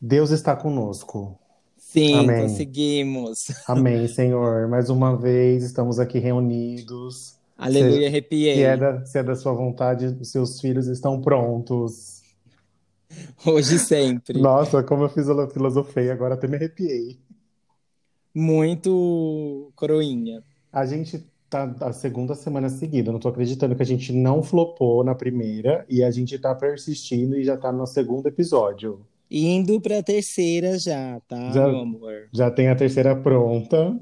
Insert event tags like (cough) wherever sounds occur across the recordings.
Deus está conosco. Sim, Amém. conseguimos. Amém, (laughs) Senhor. Mais uma vez estamos aqui reunidos. Aleluia, Se, arrepiei. se, é da, se é da sua vontade, os seus filhos estão prontos. Hoje e sempre. Nossa, como eu fiz a filosofei, agora até me arrepiei. Muito coroinha. A gente tá a segunda semana seguida, não tô acreditando que a gente não flopou na primeira e a gente tá persistindo e já tá no segundo episódio. Indo pra terceira já, tá, Já- meu amor? Já tem a terceira pronta.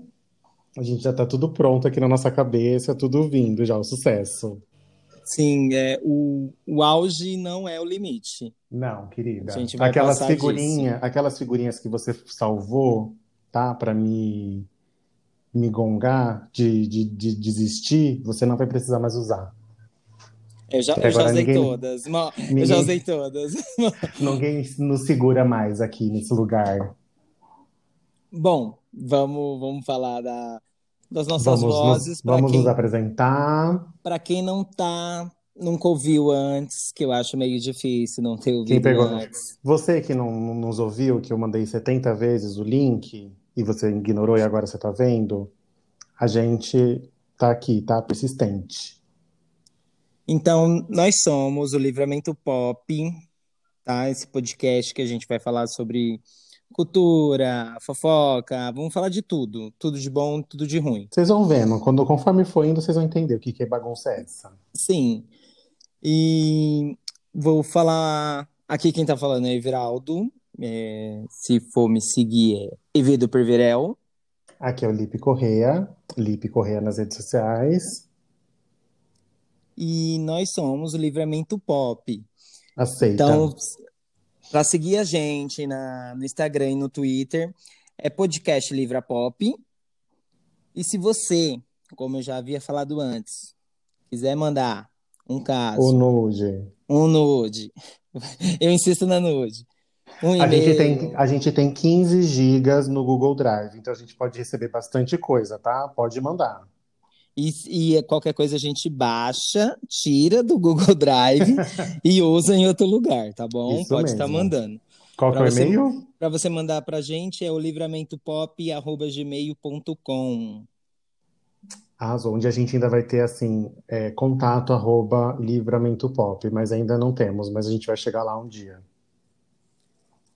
A gente já tá tudo pronto aqui na nossa cabeça, tudo vindo já, o sucesso. Sim, é, o, o auge não é o limite. Não, querida. A gente vai Aquelas passar figurinhas, aquelas figurinhas que você salvou, tá? Pra me, me gongar de, de, de desistir, você não vai precisar mais usar. Eu já, eu já usei ninguém- todas. Mo- Eu ninguém- já usei todas. (laughs) Ninguém nos segura mais aqui nesse lugar. Bom, vamos, vamos falar da, das nossas Vamos, nos, vozes. Para vamos quem, nos apresentar. pra quem não tá, nunca ouviu antes, que eu acho meio difícil não ter Quem ouvido pegou? antes. Você que não, não nos ouviu, que eu mandei 70 vezes o link e você ignorou e agora você tá vendo, a gente tá aqui, tá? Persistente. Então, nós somos o Livramento Pop, tá? Esse podcast que a gente vai falar sobre cultura, fofoca, vamos falar de tudo. Tudo de bom, tudo de ruim. Vocês vão vendo, quando, conforme for indo, vocês vão entender o que, que é bagunça é essa. Sim. E vou falar. Aqui quem tá falando é Everaldo. É, se for me seguir, é Evedo Perverel. Aqui é o Lipe Correia, Lipe Correia nas redes sociais. E nós somos o Livramento Pop. Aceita. Então, para seguir a gente na, no Instagram e no Twitter, é podcast Livra Pop. E se você, como eu já havia falado antes, quiser mandar um caso, o nude. um nude, (laughs) eu insisto na nude, um A gente tem, a gente tem 15 gigas no Google Drive, então a gente pode receber bastante coisa, tá? Pode mandar. E, e qualquer coisa a gente baixa, tira do Google (laughs) Drive e usa em outro lugar, tá bom? Isso Pode estar mesmo. mandando. Qual é o e-mail? Para você mandar pra gente é o livramentopop@gmail.com. Arrasou, onde a gente ainda vai ter assim, é, contato arroba livramento pop, mas ainda não temos, mas a gente vai chegar lá um dia.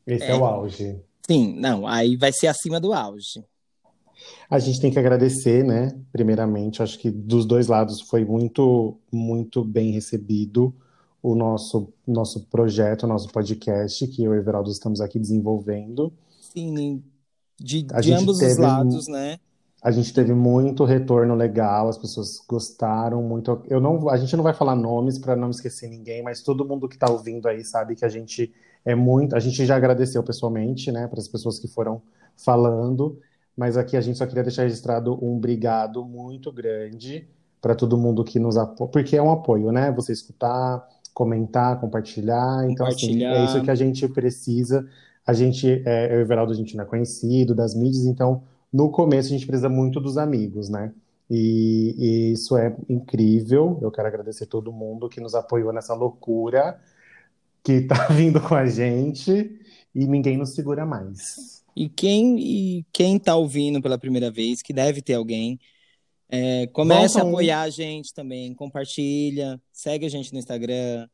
Esse é, É. o auge. Sim, não, aí vai ser acima do auge. A gente tem que agradecer, né? Primeiramente, acho que dos dois lados foi muito, muito bem recebido o nosso, nosso projeto, o nosso podcast, que eu e o Everaldo estamos aqui desenvolvendo. Sim, de, de ambos os teve lados, né? A gente teve muito retorno legal, as pessoas gostaram muito. Eu não, a gente não vai falar nomes para não esquecer ninguém, mas todo mundo que está ouvindo aí sabe que a gente é muito. A gente já agradeceu pessoalmente, né, para as pessoas que foram falando, mas aqui a gente só queria deixar registrado um obrigado muito grande para todo mundo que nos apoia, porque é um apoio, né? Você escutar, comentar, compartilhar. Então, assim, Compartilhar. é isso que a gente precisa. A gente, é, eu e o Everaldo, a gente não é conhecido das mídias, então no começo a gente precisa muito dos amigos, né? E, e isso é incrível. Eu quero agradecer todo mundo que nos apoiou nessa loucura que tá (laughs) vindo com a gente e ninguém nos segura mais. E quem, e quem tá ouvindo pela primeira vez, que deve ter alguém, é, comece Volta a apoiar a gente também, compartilha, segue a gente no Instagram,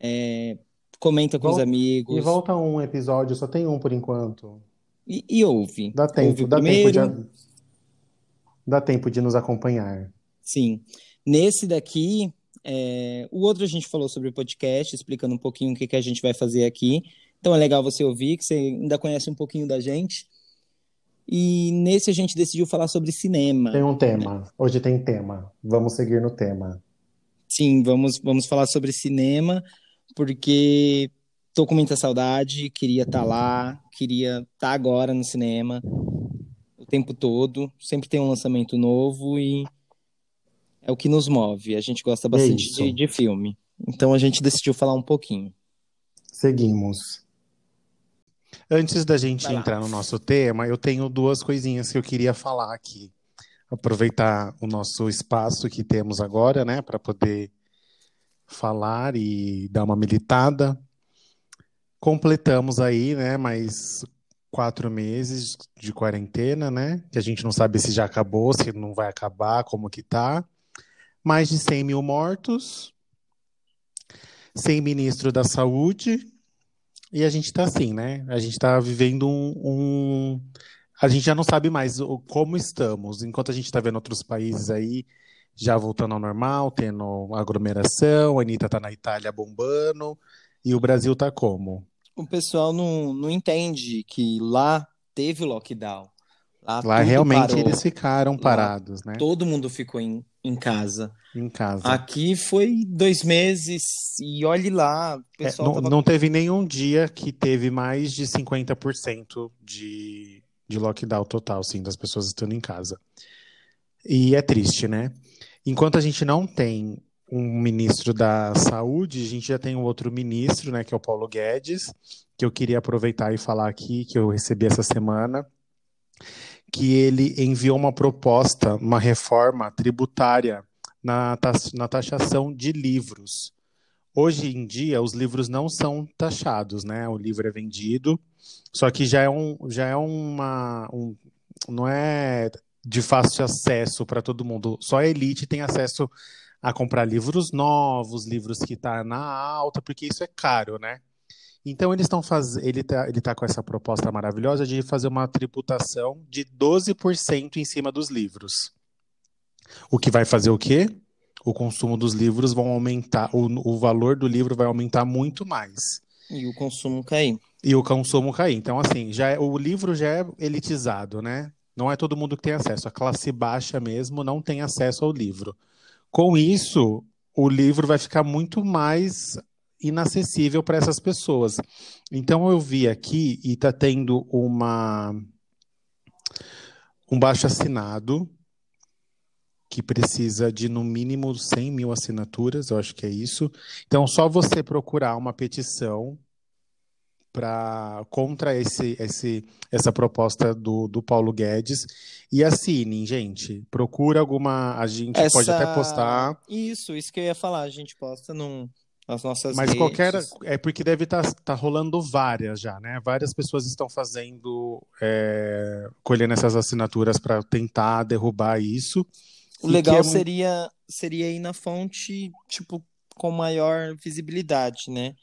é, comenta com os Vol- amigos E volta um episódio, só tem um por enquanto. e, e ouve. Dá Ouve tempo, o dá tempo de, dá tempo de nos acompanhar. Sim. Nesse daqui, é, o outro a gente falou sobre o podcast, explicando um pouquinho o que, que a gente vai fazer aqui. Então é legal você ouvir, que você ainda conhece um pouquinho da gente. E nesse a gente decidiu falar sobre cinema. Tem um tema. Hoje tem tema. Vamos seguir no tema. Sim, vamos, vamos falar sobre cinema, porque tô com muita saudade, queria estar lá, queria estar agora no cinema o tempo todo. Sempre tem um lançamento novo e é o que nos move. A gente gosta bastante isso. de, de filme. Então a gente decidiu falar um pouquinho. Seguimos. Antes da gente Vai lá. entrar no nosso tema, eu tenho duas coisinhas que eu queria falar aqui. Aproveitar o nosso espaço que temos agora, né, para poder falar e dar uma militada. completamos aí, né, mais quatro meses de quarentena, né? Que a gente não sabe se já acabou, se não vai acabar, como que tá. Mais de 100 mil mortos, sem ministro da saúde, e a gente tá assim, né? A gente tá vivendo um, um... A gente já não sabe mais como estamos, enquanto a gente tá vendo outros países aí já voltando ao normal, tendo aglomeração, a Anitta tá na Itália bombando, e o Brasil tá como? O pessoal não, não entende que lá teve lockdown. Lá, lá realmente parou. eles ficaram parados, lá, né? Todo mundo ficou em, em casa. Em casa. Aqui foi dois meses e olhe lá. É, não, tava... não teve nenhum dia que teve mais de 50% de, de lockdown total, sim, das pessoas estando em casa. E é triste, né? Enquanto a gente não tem um ministro da saúde, a gente já tem um outro ministro, né, que é o Paulo Guedes, que eu queria aproveitar e falar aqui, que eu recebi essa semana, que ele enviou uma proposta, uma reforma tributária na, na taxação de livros. Hoje em dia, os livros não são taxados, né? O livro é vendido, só que já é, um, já é uma. Um, não é de fácil acesso para todo mundo. Só a elite tem acesso a comprar livros novos, livros que tá na alta, porque isso é caro, né? Então eles estão fazendo, ele tá, ele tá com essa proposta maravilhosa de fazer uma tributação de 12% em cima dos livros. O que vai fazer o quê? O consumo dos livros vão aumentar, o, o valor do livro vai aumentar muito mais. E o consumo cair. E o consumo cair. Então, assim, já é, o livro já é elitizado, né? Não é todo mundo que tem acesso. A classe baixa mesmo não tem acesso ao livro. Com isso, o livro vai ficar muito mais inacessível para essas pessoas. Então eu vi aqui e está tendo uma um baixo assinado que precisa de no mínimo 100 mil assinaturas, eu acho que é isso. Então só você procurar uma petição para contra esse, esse, essa proposta do, do Paulo Guedes e assinem, gente. Procura alguma. A gente essa... pode até postar. Isso, isso que eu ia falar. A gente posta num, nossas Mas redes. qualquer. É porque deve estar tá, tá rolando várias já, né? Várias pessoas estão fazendo. É, colhendo essas assinaturas para tentar derrubar isso. O legal é... seria, seria ir na fonte, tipo, com maior visibilidade, né?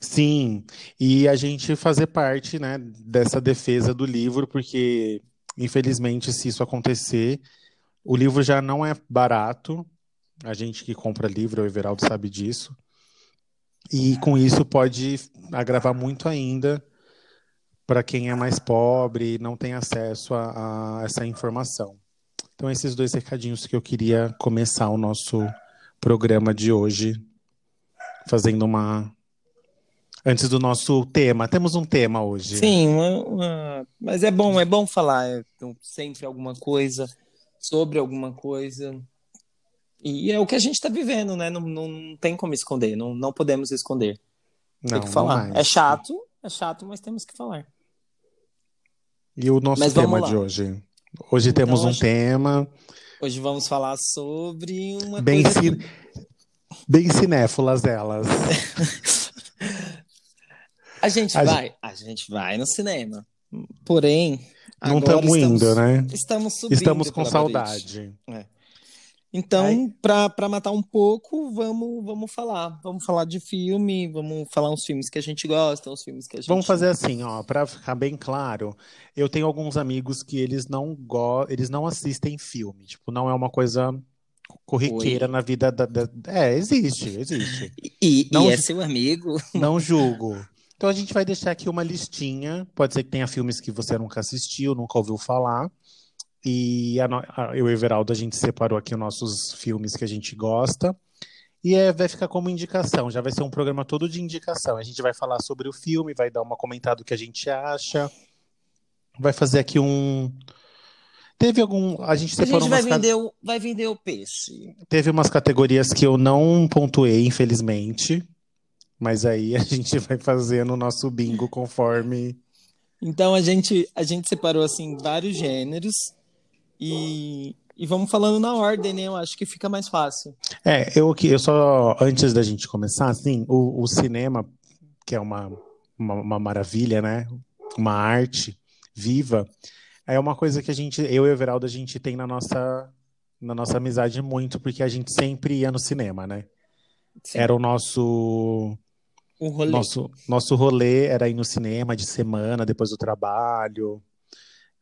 Sim, e a gente fazer parte, né, dessa defesa do livro, porque, infelizmente, se isso acontecer, o livro já não é barato. A gente que compra livro, o Everaldo sabe disso. E com isso pode agravar muito ainda para quem é mais pobre e não tem acesso a, a essa informação. Então, esses dois recadinhos que eu queria começar o nosso programa de hoje, fazendo uma antes do nosso tema. Temos um tema hoje. Sim, uma, uma... mas é bom, é bom falar é, sempre alguma coisa sobre alguma coisa. E é o que a gente está vivendo, né? Não, não tem como esconder, não, não podemos esconder. Tem que falar. É chato, é chato, mas temos que falar. E o nosso mas tema de hoje? Hoje então, temos um hoje, tema. Hoje vamos falar sobre uma bem coisa. Cin... Bem cinéfilas elas. (laughs) A gente a vai, gente... a gente vai no cinema. Porém, não estamos indo, né? Estamos subindo. Estamos com saudade. É. Então, para matar um pouco, vamos, vamos falar. Vamos falar de filme, vamos falar uns filmes que a gente gosta, uns filmes que a gente. Vamos fazer assim, ó, para ficar bem claro. Eu tenho alguns amigos que eles não go... eles não assistem filme. Tipo, não é uma coisa corriqueira Oi. na vida da, da, É, existe, existe. (laughs) E, não, e é seu amigo? (laughs) Não julgo. Então a gente vai deixar aqui uma listinha. Pode ser que tenha filmes que você nunca assistiu, nunca ouviu falar. E a, a, eu e o Everaldo, a gente separou aqui os nossos filmes que a gente gosta. E é, vai ficar como indicação, já vai ser um programa todo de indicação. A gente vai falar sobre o filme, vai dar uma comentada do que a gente acha. Vai fazer aqui um. Teve algum. A gente separou a gente vai, vender o, vai vender o peixe. Teve umas categorias que eu não pontuei, infelizmente. Mas aí a (laughs) gente vai fazendo o nosso bingo conforme. Então a gente, a gente separou assim vários gêneros e, e vamos falando na ordem, né? Eu acho que fica mais fácil. É, eu, eu só, antes da gente começar, assim, o, o cinema que é uma, uma, uma maravilha, né? Uma arte viva, é uma coisa que a gente, eu e o Everaldo, a gente tem na nossa, na nossa amizade muito, porque a gente sempre ia no cinema, né? Sim. Era o nosso O rolê. nosso nosso rolê era ir no cinema de semana depois do trabalho.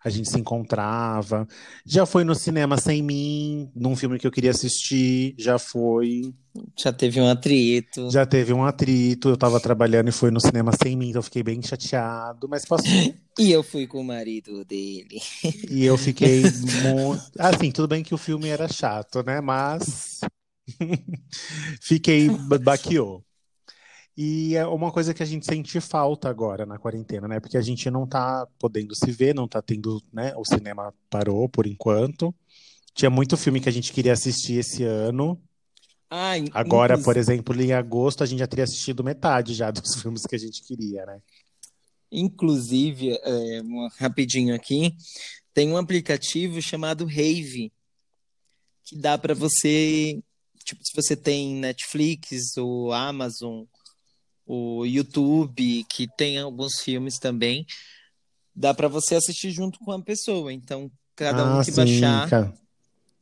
A gente se encontrava. Já foi no cinema sem mim, num filme que eu queria assistir. Já foi. Já teve um atrito. Já teve um atrito. Eu tava trabalhando e foi no cinema sem mim, então eu fiquei bem chateado. Mas passou. (laughs) E eu fui com o marido dele. E eu fiquei muito. Assim, tudo bem que o filme era chato, né? Mas. (laughs) fiquei. Baqueou. E é uma coisa que a gente sente falta agora na quarentena, né? Porque a gente não tá podendo se ver, não tá tendo, né? O cinema parou por enquanto. Tinha muito filme que a gente queria assistir esse ano. Ah, Agora, por exemplo, em agosto a gente já teria assistido metade já dos (laughs) filmes que a gente queria, né? Inclusive, é, rapidinho aqui, tem um aplicativo chamado Rave, que dá para você, tipo, se você tem Netflix, ou Amazon, o YouTube, que tem alguns filmes também, dá para você assistir junto com a pessoa. Então, cada um ah, que sim, baixar, cara.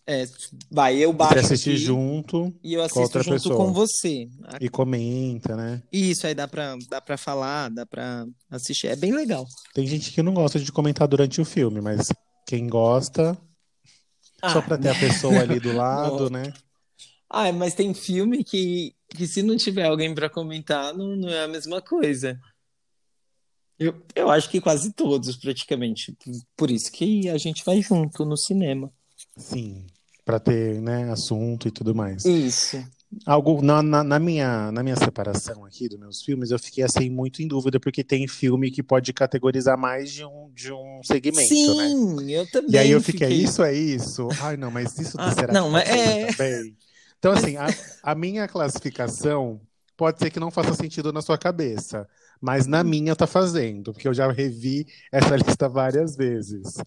é, vai, eu Você baixo assistir aqui junto e eu com assisto outra junto pessoa. com você. e comenta, né? Isso aí dá para dá para falar, dá para assistir, é bem legal. Tem gente que não gosta de comentar durante o filme, mas quem gosta, só Ah, pra ter a pessoa ali do (laughs) lado, né? Ah, mas tem filme que, que se não tiver alguém pra comentar, não, não é a mesma coisa. Eu, eu acho que quase todos, praticamente. Por isso que a gente vai junto no cinema. Sim, pra ter, né, assunto e tudo mais. Isso. Algo na, na, na minha na minha separação aqui dos meus filmes, eu fiquei assim muito em dúvida porque tem filme que pode categorizar mais de um de um segmento, né? Sim, eu também E aí eu fiquei, fiquei. isso é isso? Ai, não, mas isso Ah, será não, que mas é- também? Então, assim, a, a minha classificação pode ser que não faça sentido na sua cabeça, mas na minha tá fazendo, porque eu já revi essa (laughs) lista várias vezes.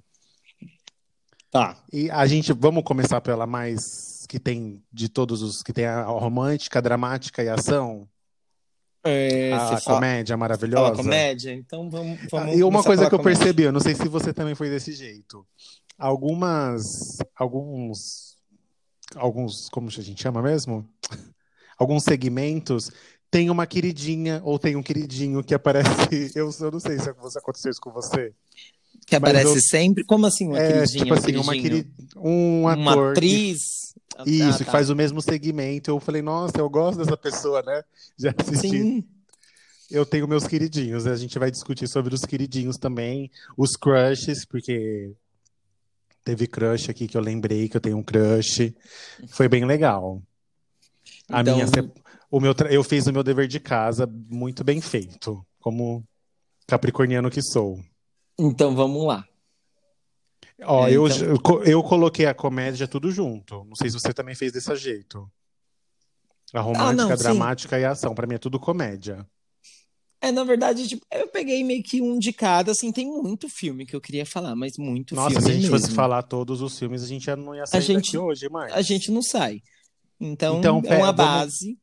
Tá. E a gente, vamos começar pela mais que tem de todos os, que tem a romântica, a dramática e a ação, É, a, comédia fala maravilhosa. comédia? Então vamos, vamos Ah, E uma coisa que eu comédia. percebi, eu não sei se você também foi desse jeito. Algumas, alguns, alguns, como a gente chama mesmo? (laughs) Alguns segmentos tem uma queridinha ou tem um queridinho que aparece. (laughs) Eu, eu não sei se aconteceu isso com você. Que aparece eu- sempre? Como assim, uma é, queridinha? tipo assim, uma querid... um Uma ator. que- atriz? Ah, Isso, tá. que faz o mesmo segmento. Eu falei, nossa, eu gosto dessa pessoa, né? (laughs) Já assisti. Sim. Eu tenho meus queridinhos. A gente vai discutir sobre os queridinhos também, os crushes, porque teve crush aqui que eu lembrei que eu tenho um crush. Foi bem legal. A Então- minha, o meu, eu fiz o meu dever de casa muito bem feito, como capricorniano que sou. Então vamos lá. Ó, É, eu, então- eu, co- eu coloquei a comédia tudo junto. Não sei se você também fez desse jeito. A romântica, não, a sim. dramática e a ação. Pra mim é tudo comédia. É, na verdade, tipo, eu peguei meio que um de cada, assim, tem muito filme que eu queria falar, mas muito Nossa, filme se a gente fosse mesmo. falar todos os filmes, a gente já não ia sair gente- daqui hoje, mais. A gente não sai. Então, Então, é uma vamos- base.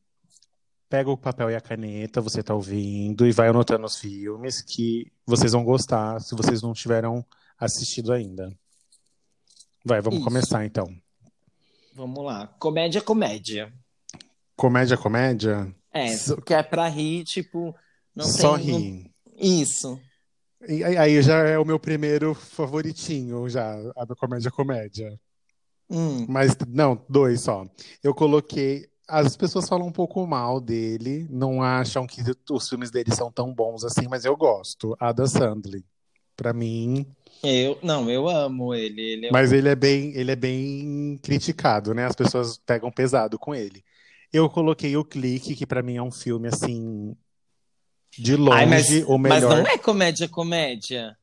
Pega o papel e a caneta, você tá ouvindo, e vai anotando os filmes que vocês vão gostar, se vocês não tiveram assistido ainda. Vai, vamos Isso. começar então. Vamos lá. Comédia, comédia. Comédia, comédia? É, que é pra rir, tipo, não Só tem... não-. Isso. E aí- já é o meu primeiro favoritinho, já, a comédia, comédia. Hum, Mas não, dois só. Eu coloquei. As pessoas falam um pouco mal dele, não acham que os filmes dele são tão bons assim, mas eu gosto. Ada Sandler. Pra mim. eu, não, eu amo ele. Ele é Mas ele é bem, ele é bem criticado, né? As pessoas pegam pesado com ele. Eu coloquei o Clique, que pra mim é um filme assim. De longe, Ai, mas, o mas melhor. não é comédia, comédia.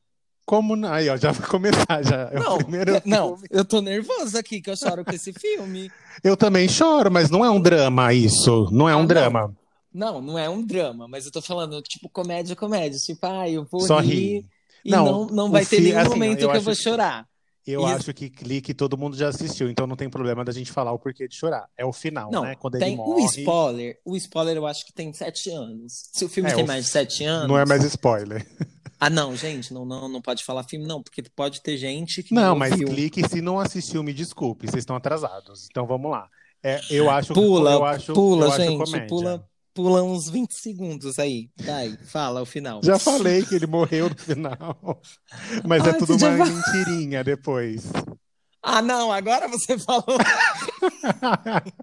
Como não? Aí, ó, já vai começar já. É Não, primeiro não, filme. eu tô nervosa aqui, que eu choro com esse filme. (laughs) Eu também choro, mas não é um drama isso. Não é Ah, um não. drama. Não, não é um drama, mas eu tô falando, tipo, comédia, comédia. Tipo, ah, eu vou Só rir rir. e Não, não, não vai ter nenhum assim, momento que eu acho vou chorar. Eu acho que clique todo mundo já assistiu, então não tem problema da gente falar o porquê de chorar. É o final, Não, né? Quando tem ele o morre. spoiler. O spoiler eu acho que tem sete anos. Se o filme É, tem o- mais de sete anos. Não é mais spoiler. (laughs) Ah, não, gente, não, não, não pode falar filme, não, porque pode ter gente que Não, não mas clique se não assistiu, me desculpe, vocês estão atrasados. Então vamos lá. É, eu acho Pula, eu acho, pula, eu acho gente, comédia. pula, pula uns 20 segundos aí. Vai, fala o final. Já falei que ele morreu no final. Mas é Ah, tudo você já uma mentirinha depois. Ah, não, agora você falou. (laughs)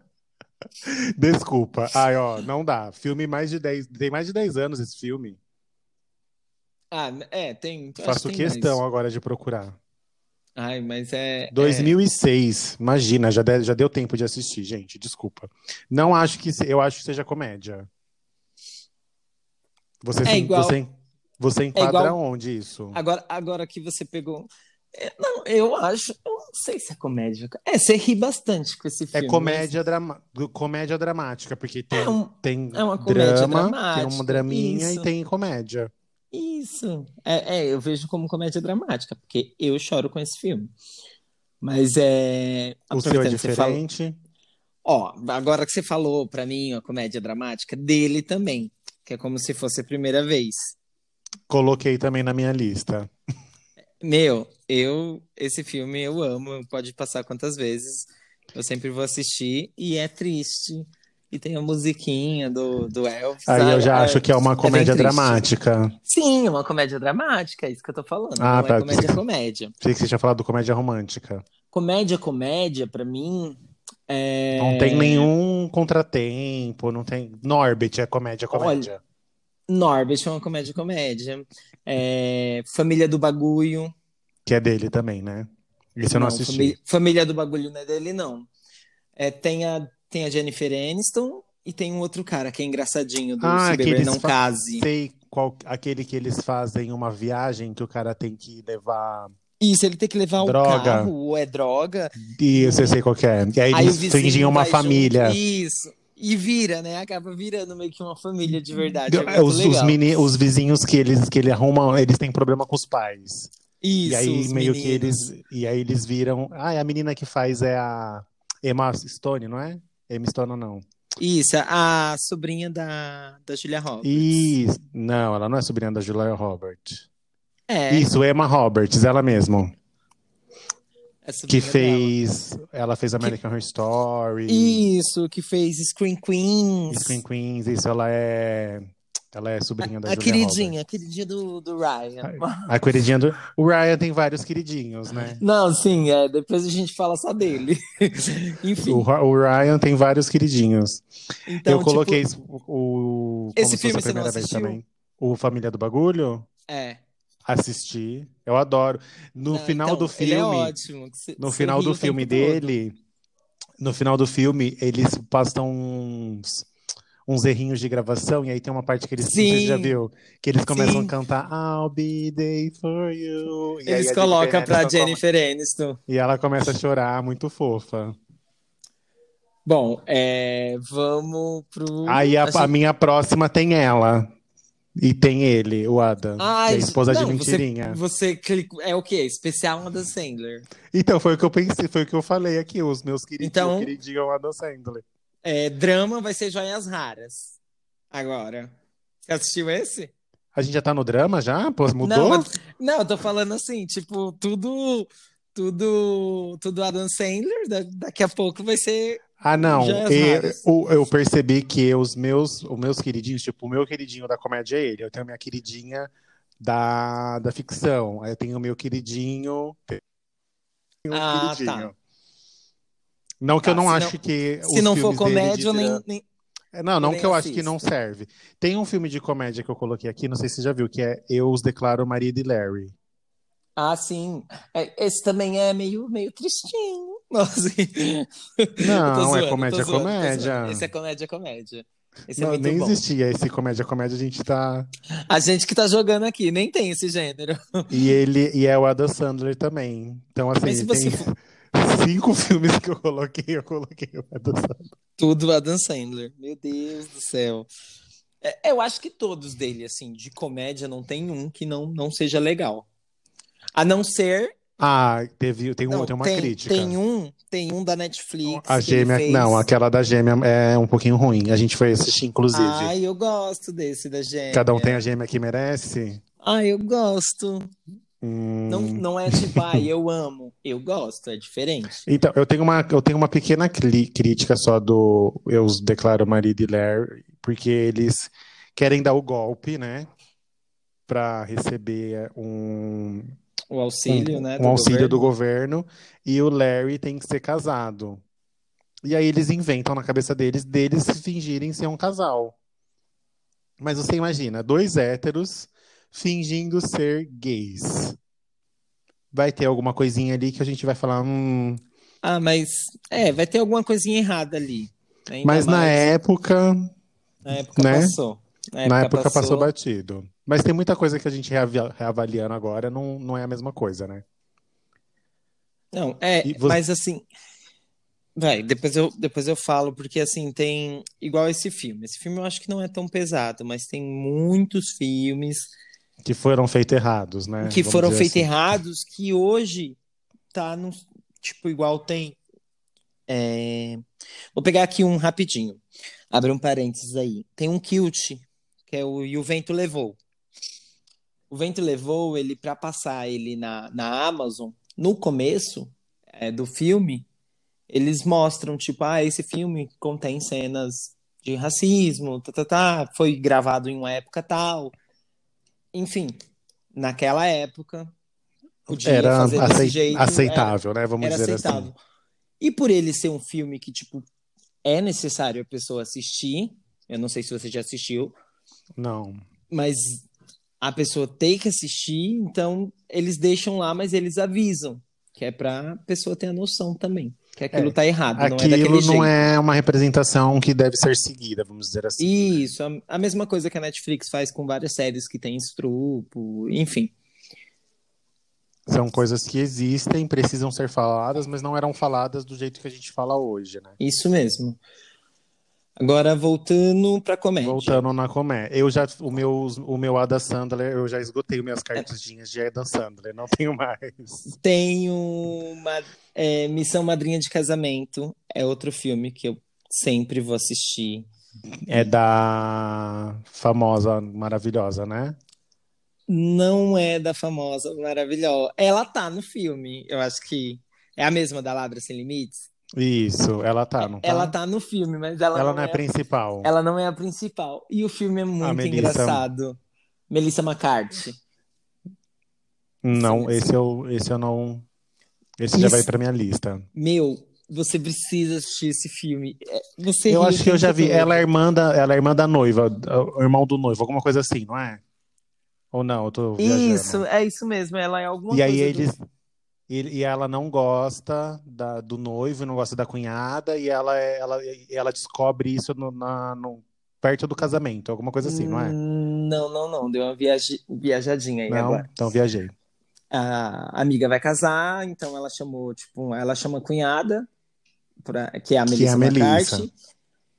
Desculpa. Ai, ó, não dá. Filme mais de 10. Tem mais de 10 anos esse filme. Ah, é, tem. Faço tem questão mais. agora de procurar. Ai, mas é. 2006. Imagina, já, de- já deu tempo de assistir, gente. Desculpa. Não acho que. Eu acho que seja comédia. Você, É igual- você, você enquadra igual- onde isso? é, agora, agora que você pegou. É, não, eu acho. Eu não sei se é comédia. É, você ri bastante com esse É filme. comédia, drama, comédia dramática, porque tem, É um- tem é uma comédia drama, tem dramática, uma draminha isso. e tem comédia. Isso. É, é, eu vejo como comédia dramática, porque eu choro com esse filme. Mas é. O seu é diferente. Ó, agora que você falou pra mim a comédia dramática, dele também. Que é como se fosse a primeira vez. Coloquei também na minha lista. Meu, eu. Esse filme eu amo, pode passar quantas vezes. Eu sempre vou assistir e é triste. E tem a musiquinha do, do Elvis. Aí eu já ah, acho que é uma bem comédia triste. dramática. Sim, é uma comédia dramática, é isso que eu tô falando. Ah, não tá. é comédia comédia. Sei que você tinha falado comédia romântica. Comédia, comédia, pra mim. É... Não tem nenhum contratempo, não tem. Norbit é comédia, comédia. Norbert é uma comédia, comédia. É... Família do Bagulho. Que é dele também, né? Esse eu não, assisti. Família... Família do Bagulho não é dele, não. É, tem, a... tem a Jennifer Aniston e tem um outro cara que é engraçadinho do Ah, Se que Beber Não Case. Sei qual aquele que eles fazem uma viagem que o cara tem que levar. Isso, ele tem que levar Droga. o carro, ou é droga. Isso, eu sei qual que é. E aí Aí eles fingem uma família. junto. Isso. E vira, né? Acaba virando meio que uma família de verdade. É Os, os, meni- os vizinhos que eles que ele arruma, eles têm problema com os pais. Isso, e aí meio que meninos. eles e aí eles viram, ah, a menina que faz é a Emma Stone, não é? Emma Stone não. Isso, a sobrinha da, da Julia Roberts. Isso, não, ela não é sobrinha da Julia Roberts. É, Isso, Emma Roberts, ela mesma, é que sobrinha dela. fez, ela fez American Horror Story, Isso, que fez Screen Queens. Screen Queens, isso ela é ela é sobrinha da A Julia queridinha, a queridinha do, do Ryan. Roberts. A queridinha do o Ryan tem vários queridinhos, né? Não, sim, é, depois a gente fala só dele. (laughs) Enfim, O, o Ryan tem vários queridinhos. então, eu coloquei tipo, o, Esse filme a você não primeira vez assistiu? também. O Família do Bagulho, é. assisti. Eu adoro. No Não, final então, do ele é filme, ótimo. que cê- no cê final do filme todo. dele, no final do filme, eles passam uns uns errinhos de gravação e aí tem uma parte que eles, você já Sim. viu, que eles começam Sim. a cantar I'll be there for you. E Eles a colocam come- Jennifer Aniston. E ela começa a chorar, muito fofa. Bom, é, vamos pro. Aí a, a a minha próxima tem ela. E tem ele, o Adam, é a Ai, esposa de não, mentirinha. Você, você clicou. É o quê? Especial Adam Sandler. Então, foi o que eu pensei, foi o que eu falei aqui, os meus queridinhos, Então- o queridinho é Adam Sandler. É, drama vai ser Joias Raras. Agora. Você assistiu esse? A gente já tá no drama já? Pô, mudou? Não, eu, não, eu tô falando assim, tipo, tudo. Tudo. Tudo Adam Sandler. da- daqui a pouco vai ser. Ah, não. Eu, o- eu percebi que os meus, os meus queridinhos, tipo, o meu queridinho da comédia é ele. Eu tenho a minha queridinha da, da ficção. Aí eu tenho o meu queridinho. tenho Ah, queridinho. tá. Não que eu não se acho não- que Se não for dele comédia, eu nem, nem- É, Não, não que eu acho que não serve. Tem um filme de comédia que eu coloquei aqui, não sei se você já viu, que é Eu os declaro marido e Larry. Ah, sim. É, esse também é meio, meio tristinho. (laughs) Nossa, eu Não, é zoando, comédia, tô zoando, comédia. Esse é comédia, comédia. Esse é Não, muito nem bom. existia esse comédia comédia, a gente tá. A gente que tá jogando aqui nem tem esse gênero. E ele e é o Adam Sandler também. Então assim, Mas se você tem cinco filmes que eu coloquei, eu coloquei o Adam Sandler. Tudo Adam Sandler. Meu Deus do céu. É, eu acho que todos dele, assim, de comédia, não tem um que não, não seja legal. A não ser Ah, teve, tem, um, Não, tem uma tem, crítica. tem um, tem um da Netflix A gêmea, fez. não, aquela da gêmea é um pouquinho ruim. A gente foi assistir, inclusive. Ai, eu gosto desse da gêmea. Cada um tem a gêmea que merece. Ai, eu gosto. Hum, Não, não é tipo, ai, (laughs) eu amo. Eu gosto, é diferente. Então, eu tenho uma, eu tenho uma pequena crítica só do Eu os declaro marido e Larry, porque eles querem dar o golpe, né? Pra receber um, O auxílio, um, né, um do auxílio do governo. governo e o Larry tem que ser casado. E aí eles inventam na cabeça deles deles fingirem ser um casal. Mas você imagina, dois héteros fingindo ser gays. Vai ter alguma coisinha ali que a gente vai falar, hum, Ah, mas é, vai ter alguma coisinha errada ali. Ainda mas na mais época, na época né? passou. Na na época passou batido. Mas tem muita coisa que a gente reavi- reavaliando agora, não, não é a mesma coisa, né? Não, é, você- mas assim, vai, depois eu, depois eu falo, porque assim, tem igual esse filme. Esse filme eu acho que não é tão pesado, mas tem muitos filmes Que foram feitos errados, né? que Vamos foram feitos assim. errados que hoje tá no, tipo, igual tem. é, Vou pegar aqui um rapidinho. Abre um parênteses aí. Tem um Kilt, que é o E o Vento Levou. O Vento Levou ele para passar ele na, na Amazon. No começo é, do filme, eles mostram tipo, ah, esse filme contém cenas de racismo, tá, tá, tá, foi gravado em uma época tal. Enfim, naquela época podia Era fazer desse acei- jeito, aceitável, né? Vamos era dizer aceitável. assim. E por ele ser um filme que, tipo, é necessário a pessoa assistir, eu não sei se você já assistiu, Não. mas a pessoa tem que assistir, então eles deixam lá, mas eles avisam, que é pra pessoa ter a noção também, que aquilo É, tá errado, não é Aquilo não é uma representação que deve ser seguida, vamos dizer assim. Isso, a, a mesma coisa que a Netflix faz com várias séries que tem estrupo, enfim. São coisas que existem, precisam ser faladas, mas não eram faladas do jeito que a gente fala hoje, né? Isso mesmo. Agora, voltando pra comédia. Voltando na comédia. Eu já, o meu, o meu Adam Sandler, eu já esgotei minhas cartinhas de Adam Sandler, não tenho mais. Tem uma é, Missão Madrinha de Casamento, é outro filme que eu sempre vou assistir. É da famosa, maravilhosa, né? Não é da famosa maravilhosa. Ela tá no filme, eu acho que é a mesma da Ladra Sem Limites. Isso, ela tá, não tá? Ela tá no filme, mas ela, Ela não não é é, principal. ela não é a principal. E o filme é muito Melissa- engraçado. Melissa McCarthy. Não, esse eu, esse eu não. Esse já Isso. vai pra minha lista. Meu, você precisa assistir esse filme. É, Você Eu acho que eu já vi. Ela é irmã da, ela é irmã da noiva, o irmão do noivo, alguma coisa assim, não é? Ou não, eu tô viajando. Isso, é isso mesmo. Ela é alguma E aí coisa do- eles. ele- E ela não gosta da- do noivo, não gosta da cunhada, e ela, é- ela, ela descobre isso no, na- no- perto do casamento, alguma coisa assim, não é? Não, não, não. Deu uma viaje... viajadinha aí Não? agora. Então viajei. A amiga vai casar, então ela chamou, tipo, ela chama a cunhada, pra... que é a Que é Melissa a Melissa. McCarthy.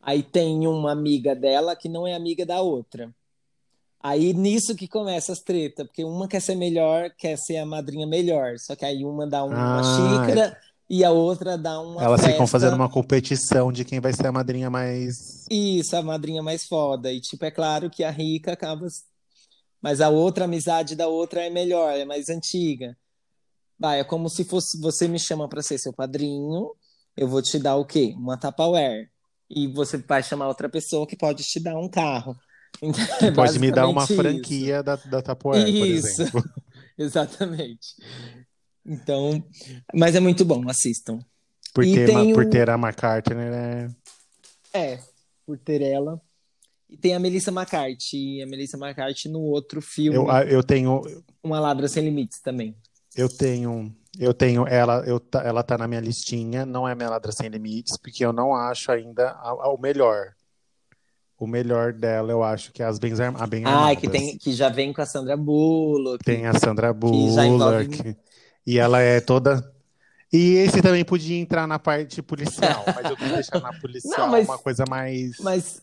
Aí tem uma amiga dela que não é amiga da outra. Aí nisso que começa as tretas, porque uma quer ser melhor, quer ser a madrinha melhor. Só que aí uma dá uma Ah, xícara e a outra dá uma Elas ficam festa. fazendo uma competição de quem vai ser a madrinha mais. Isso, a madrinha mais foda. E, tipo, é claro que a rica acaba. Mas a outra amizade da outra é melhor, é mais antiga. Vai, é como se fosse você me chama pra ser seu padrinho, eu vou te dar o quê? Uma Tupperware. E você vai chamar outra pessoa que pode te dar um carro. Então, é (laughs) Pode me dar uma basicamente isso. franquia da, da Tupperware, por Isso. exemplo. (laughs) Exatamente. Então, mas é muito bom, assistam. Por E ter, por o- ter a McCartney, né? É, por ter ela. E tem a Melissa McCarthy. A Melissa McCarthy no outro filme, Eu, eu tenho, Uma Ladra Sem Limites também. eu tenho, eu tenho ela, eu, tá- ela tá na minha listinha, não é minha ladra sem limites, porque eu não acho ainda o melhor. O melhor dela, eu acho que é as bem, a bem Ah, armadas. que, tem, que já vem com a Sandra Bullock. Tem a Sandra já envolve- Bullock. E ela é toda. E esse também podia entrar na parte policial, mas eu quis deixar na (laughs) policial Não, mas- uma coisa mais. Mas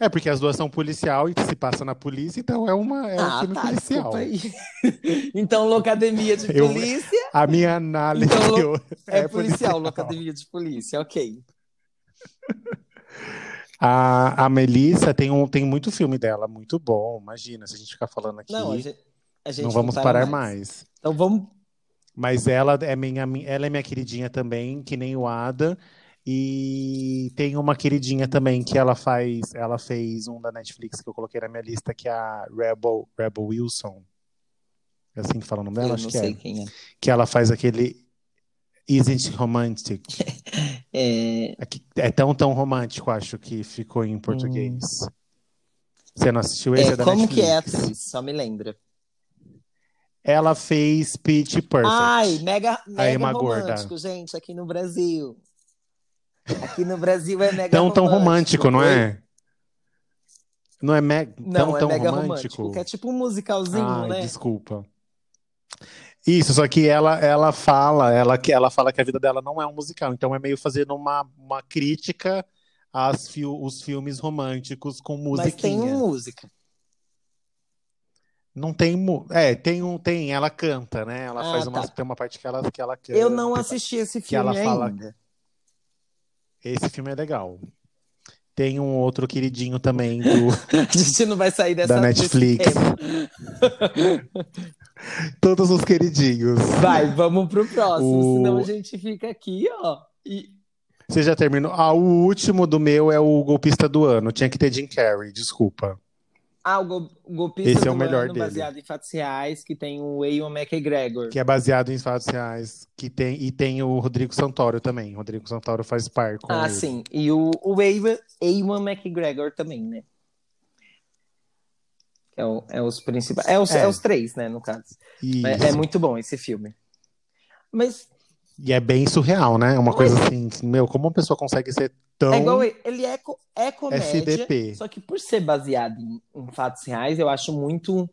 É, porque as duas são policial e se passa na polícia, então é, uma, é um Ah, filme tá, policial. (laughs) Então, Locademia de Eu- Polícia A minha análise Então, (laughs) lo- eu- é, policial, Locademia de Polícia, ok. A, a Melissa tem, um, tem muito filme dela, muito bom. Imagina, se a gente ficar falando aqui, Não, a gente, a gente não vamos para parar mais. Então vamos. Mas ela é minha, ela é minha queridinha também, que nem o Ada. E tem uma queridinha também que ela faz, ela fez um da Netflix que eu coloquei na minha lista, que é a Rebel, Rebel Wilson. É assim que fala o nome dela? eu Acho não que sei é. quem é. Que ela faz aquele Isn't Romantic. (laughs) É, É tão, tão romântico, acho que ficou em português. Você não assistiu esse? é, É, da como que é a Netflix. atriz? Só me lembra. Ela fez Pitch Perfect. Ai, mega, mega Emma Gorda. romântico, gente, aqui no Brasil. Aqui no Brasil é mega tão, tão romântico, não é? Não é me... Não, tão, é tão mega romântico? romântico. Que é tipo um musicalzinho, Ai, né? desculpa. Isso, só que ela, ela fala, ela, que ela fala que a vida dela não é um musical, então é meio fazendo uma, uma crítica aos fil, os filmes românticos com Mas tem música. Não tem, é, tem um, tem, ela canta, né? Ela Ah, faz tá. uma, tem uma parte que ela, que ela canta. Eu não assisti esse que ela filme fala- ainda. Esse filme é legal. Tem um outro queridinho também do (laughs) A gente não vai sair dessa da Netflix. (laughs) Todos os queridinhos. Vai, vamos pro próximo, O- senão a gente fica aqui, ó. E Você já terminou? Ah, o último do meu é o golpista do ano. Tinha que ter Jim Carrey, desculpa. Ah, o, gol- o golpista Esse é o do melhor ano, dele. baseado em fatos reais, que tem o Ewan McGregor. Que é baseado em fatos reais. Que tem, e tem o Rodrigo Santoro também. O Rodrigo Santoro faz par com Ah, ele. sim. E o, o Ewan, Ewan McGregor também, né? É, o- é os principais. É os, É. é os três, né, no caso. É, é muito bom esse filme. Mas E é bem surreal, né? É uma coisa assim, que, meu, como uma pessoa consegue ser tão é igual ele, ele é, co- é comédia, SDP. só que por ser baseado em, em fatos reais, eu acho muito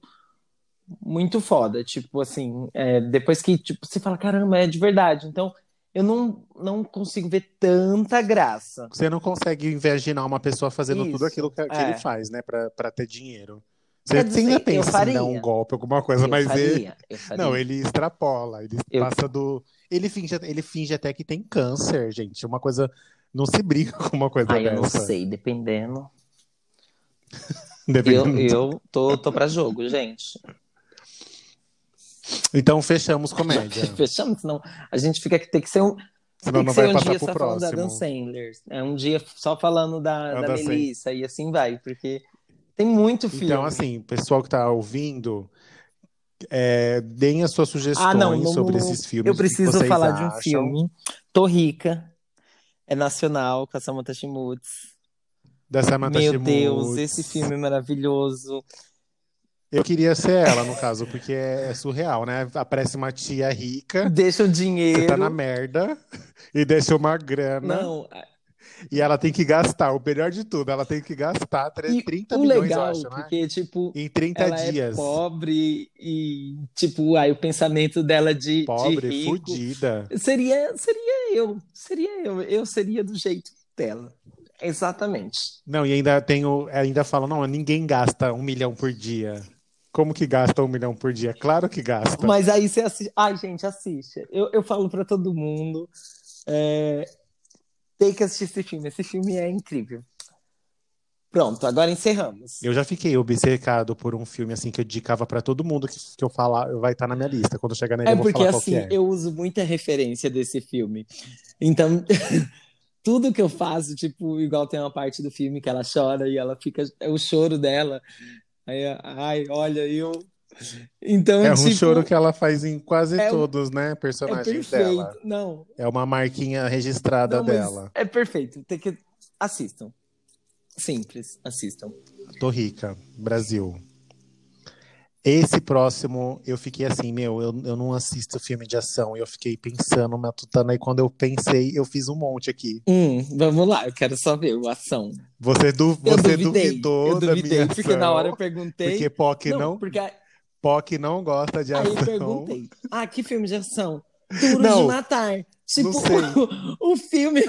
muito foda. Tipo assim, é, depois que tipo, você fala, caramba, é de verdade. Então, eu não, não consigo ver tanta graça. Você não consegue imaginar uma pessoa fazendo Isso, tudo aquilo que, que é. ele faz, né? Pra, pra ter dinheiro. Você, dizer, ainda eu pensa em faria. dar um golpe, alguma coisa, eu mas ele. faria, eu faria. Não, ele extrapola, ele Eu- passa do. Ele finge, ele finge até que tem câncer, gente. Uma coisa. Não se brinca (laughs) com uma coisa Ah, eu não sei, dependendo. Eu, (laughs) Dependendo- eu tô, tô pra jogo, gente. Então fechamos comédia. (laughs) Fechamos, senão a gente fica tem que ser um, Senão tem não que ser vai um passar dia pro só falando da Dan próximo. Sandler. É um dia só falando da, o da Dan Sandler. Melissa e assim vai, porque tem muito filme. Então, assim, pessoal que tá ouvindo, é, deem as suas sugestões ah, não, não, sobre não, esses filmes. Eu preciso falar de um acham. filme. Tô rica. É nacional, com a Samantha Schmutz. Da Samantha Meu Schmutz. Deus, esse filme é maravilhoso. Eu queria ser ela, no caso, porque é, é surreal, né? Aparece uma tia rica, Deixa o você dinheiro. tá na merda, e deixa uma grana, Não, e ela tem que gastar. O melhor de tudo, ela tem que gastar tre- e 30 o milhões, legal, acho, né? porque, tipo, Em 30 ela dias. é pobre e, tipo, aí o pensamento dela de, de Pobre, rico fudida. seria, seria eu, seria eu, eu seria do jeito dela. Exatamente. Não, e ainda tem o, ainda fala, não, ninguém gasta um milhão por dia. Como que gasta um milhão por dia? Claro que gasta. Mas aí você assiste. Ai, gente, assiste. Eu, eu falo pra todo mundo. é, Tem que assistir esse filme. Esse filme é incrível. Pronto, agora encerramos. Eu já fiquei obcecado por um filme assim que eu indicava pra todo mundo que, que eu falar, vai estar na minha lista. Quando chegar nele, É eu vou porque falar assim, é. eu uso muita referência desse filme. Então, (laughs) tudo que eu faço, tipo, igual tem uma parte do filme que ela chora e ela fica. É o choro dela. Aí, ai, olha, eu. Então, É um tipo, choro que ela faz em quase é todos, né? é Personagens perfeito. dela. Não, É uma marquinha registrada não, dela. é perfeito. Tem que. Assistam. Simples, assistam. Tô rica, Brasil. Esse próximo, eu fiquei assim, meu, eu, eu não assisto filme de ação. Eu fiquei pensando, matutando. Aí quando eu pensei, eu fiz um monte aqui. Hum, vamos lá, eu quero só ver o ação. Você, du Eu você duvidei, duvidou eu da duvidei, minha porque na hora eu perguntei. Porque POC não, não, porque POC não gosta de Aí eu ação. perguntei, ah, que filme de ação? (laughs) Duro de Matar. Tipo, não sei. (laughs) o filme...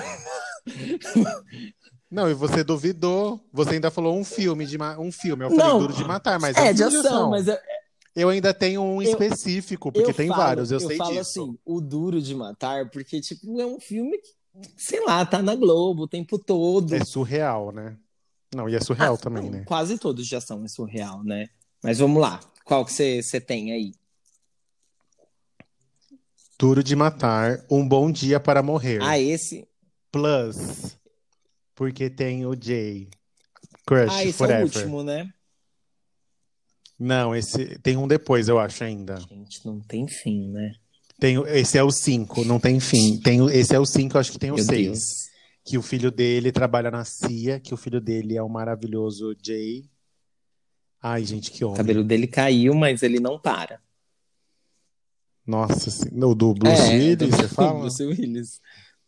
Não, e você duvidou. Você ainda falou um filme de um filme. Eu falei Não. duro de matar, mas É, um de filme ação, mas eu, Eu ainda tenho um Eu- específico, porque eu tem falo- vários, eu, sei falo disso. assim, o duro de matar, porque, tipo, é um filme que, sei lá, tá na Globo o tempo todo. É surreal, né? Não, e é surreal Ah, também, não, né? Quase todos já são é surreal, né? Mas vamos lá. Qual que você tem aí? Duro de matar, um bom dia para morrer. Ah, esse. Plus, porque tem o Jay. Crush Ah, esse é o Forever. último, né? Não, esse tem um depois, eu acho ainda. Gente, não tem fim, né? Tem, esse é o 5, não tem fim. Tem, esse é o 5, eu acho que tem o Meu 6. Deus. Que o filho dele trabalha na CIA, que o filho dele é o maravilhoso Jay. Ai, gente, que O homem. cabelo dele caiu, mas ele não para. Nossa, sim. o do Bruce É, Willis, do- você fala? (laughs) Bruce Willis.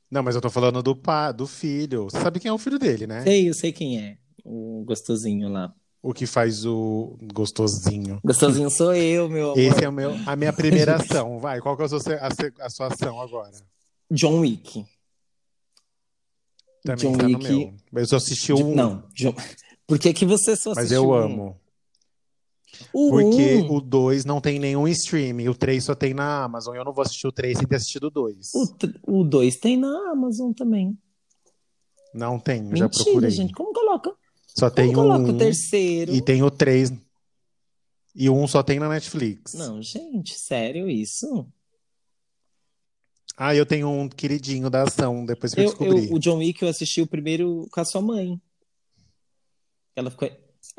Não, mas eu tô falando do pá, do filho. Você sabe quem é o filho dele, né? Sei, eu sei quem é. O gostosinho lá. O que faz o gostosinho. Gostosinho sou eu, meu amor. Esse é o meu, a minha primeira ação. Vai, qual que é a sua, a, a sua ação agora? John Wick. Também John tá no Wick. Mas eu assisti o um, Não, John... (laughs) Por que, que você só mas assistiu eu um? amo. O Porque um, o 2 não tem nenhum stream. O 3 só tem na Amazon. Eu não vou assistir o 3 sem ter assistido o 2. o, tr- o dois tem na Amazon também. Não tem, eu já Mentira, procurei. gente. Como coloca? Só tem Como coloca um o terceiro? e tem o 3. E 1 só tem na Netflix. Não, gente, sério isso? Ah, eu tenho um queridinho da ação, depois que eu, Eu, descobri. eu- o John Wick eu assisti o primeiro com a sua mãe. Ela ficou.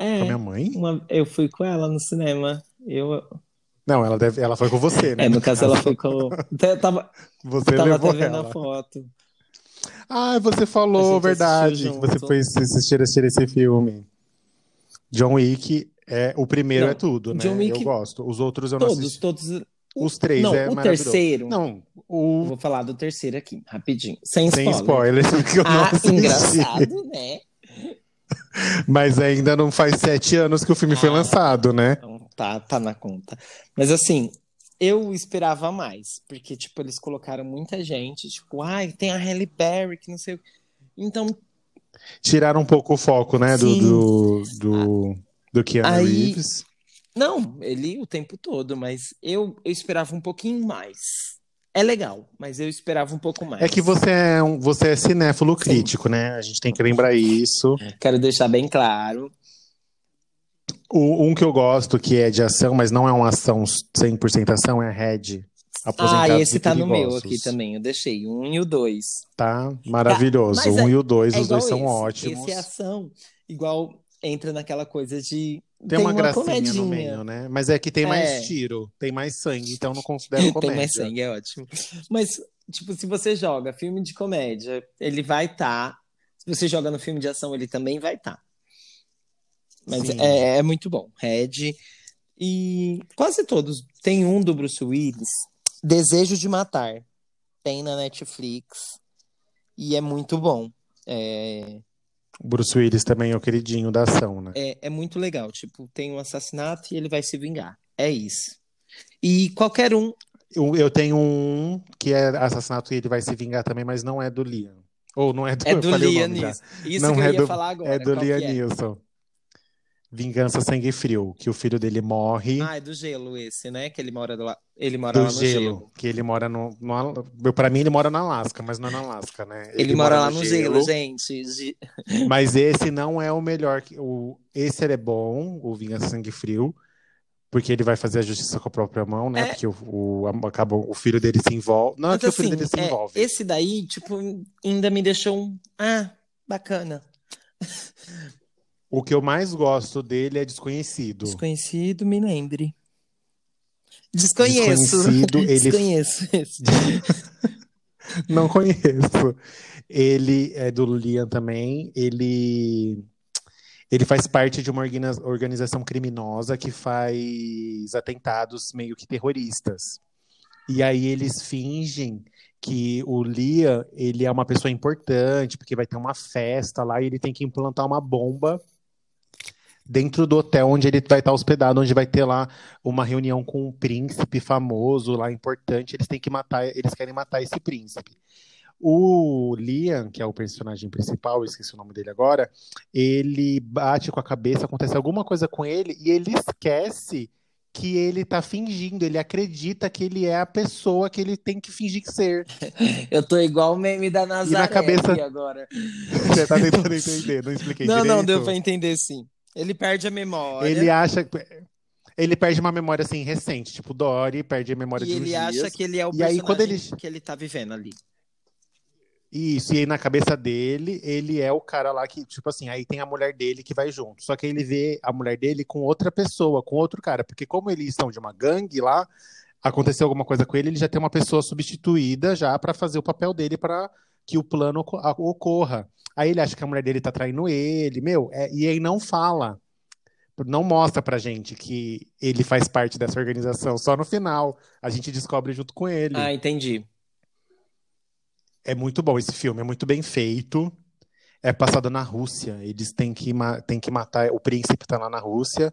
Com a É, minha mãe? uma- eu fui com ela no cinema. Eu, Não, ela, deve, ela foi com você, né? é, no caso, ela foi com. (laughs) Eu tava, Você tava levou até vendo ela. a foto. Ah, você falou, verdade, que você foi assistir, assistir esse filme. John Wick, é, o primeiro Não, é tudo, né? John Wick- Eu gosto. Os outros eu não Todos, assisti. todos. o- Os três não, é o terceiro. Não, Eu o vou falar do terceiro aqui, rapidinho. Sem sem spoiler. spoiler, (laughs) que eu não Ah, assisti. engraçado, né? (laughs) Mas ainda não faz sete anos que o filme foi Ah. lançado, né? Então, tá, tá na conta. Mas assim, eu esperava mais, porque, tipo, eles colocaram muita gente, tipo, ai, tem a Halle Berry, que não sei o quê. Então, Tiraram um pouco o foco, né, do, Sim. do, do, do Keanu Aí- Reeves. não, ele o tempo todo, mas eu, eu esperava um pouquinho mais. É legal, mas eu esperava um pouco mais. É que você é, um, você é cinéfilo crítico, né? A gente tem que lembrar isso. Quero deixar bem claro. O, um que eu gosto, que é de ação, mas não é uma ação 100% ação, é Red. Ah, esse tá no meu aqui também. Eu deixei um e o dois. Tá maravilhoso. Tá, um é- e o dois, É os dois igual são esse. ótimos. Esse é ação, igual entra naquela coisa de. Tem uma gracinha comedinha. no meio, né? Mas é que tem mais É. tiro, tem mais sangue, então não considero comédia. (laughs) Tem mais sangue, é ótimo. Mas, tipo, se você joga filme de comédia, ele vai estar. Se você joga no filme de ação, ele também vai estar. Mas Sim. é, é muito bom. Red. E quase todos. Tem um do Bruce Willis, Desejo de Matar. Tem na Netflix. E é muito bom. É, Bruce Willis também é o queridinho da ação, né? é, é muito legal. Tipo, tem um assassinato e ele vai se vingar. É isso. E qualquer um. Eu, eu tenho um que é assassinato e ele vai se vingar também, mas não é do Liam. Ou não é do, É (laughs) do Liam. Isso Não que eu é ia do- falar agora. É do Liam é? Vingança Sangue Frio, que o filho dele morre Ah, é do gelo esse, né? Que ele mora lá, ele mora do lá no gelo, gelo. que ele mora no, no Pra mim ele mora na Alasca, mas não é na Alasca, né? Ele, mora, lá no gelo, gente. Gi- (laughs) Mas esse não é o melhor. O, esse ele é bom, o Vingança Sangue Frio, porque ele vai fazer a justiça com a própria mão, né? É. Porque o, o, acaba, o filho dele se envolve. Não é Mas que o filho assim, dele se é, envolve. esse daí, tipo, ainda me deixou um. Ah, bacana. O que eu mais gosto dele é Desconhecido. Desconhecido, me lembre. Desconheço. Desconhecido, (laughs) ele- Desconheço esse. (laughs) Não conheço. Ele é do Liam também. Ele ele faz parte de uma organiza- organização criminosa que faz atentados meio que terroristas. E aí eles fingem que o Liam, ele é uma pessoa importante, porque vai ter uma festa lá e ele tem que implantar uma bomba dentro do hotel onde ele vai estar hospedado, onde vai ter lá uma reunião com um príncipe famoso lá importante. Eles têm que matar, eles querem matar esse príncipe. O Liam, que é o personagem principal, esqueci o nome dele agora, ele bate com a cabeça, acontece alguma coisa com ele e ele esquece que ele tá fingindo, ele acredita que ele é a pessoa que ele tem que fingir ser. (laughs) Eu tô igual o meme da Nazaré na cabeça- agora. (laughs) Você tá tentando (laughs) entender, não expliquei Não, direito. não, deu pra entender sim. Ele perde a memória Ele acha ele perde uma memória assim recente, tipo Dory perde a memória e de uns ele acha dias. que ele é o E aí, personagem quando ele- que ele tá vivendo ali. Isso, e aí na cabeça dele, ele é o cara lá que, tipo assim, aí tem a mulher dele que vai junto. Só que aí ele vê a mulher dele com outra pessoa, com outro cara. Porque como eles estão de uma gangue lá, aconteceu alguma coisa com ele, ele já tem uma pessoa substituída já pra fazer o papel dele pra que o plano ocorra. Aí ele acha que a mulher dele tá traindo ele, meu, é- e aí não fala. Não mostra pra gente que ele faz parte dessa organização. Só no final a gente descobre junto com ele. Ah, entendi. É muito bom esse filme, é muito bem feito. É passado na Rússia. Eles têm que, têm que matar. O príncipe tá lá na Rússia.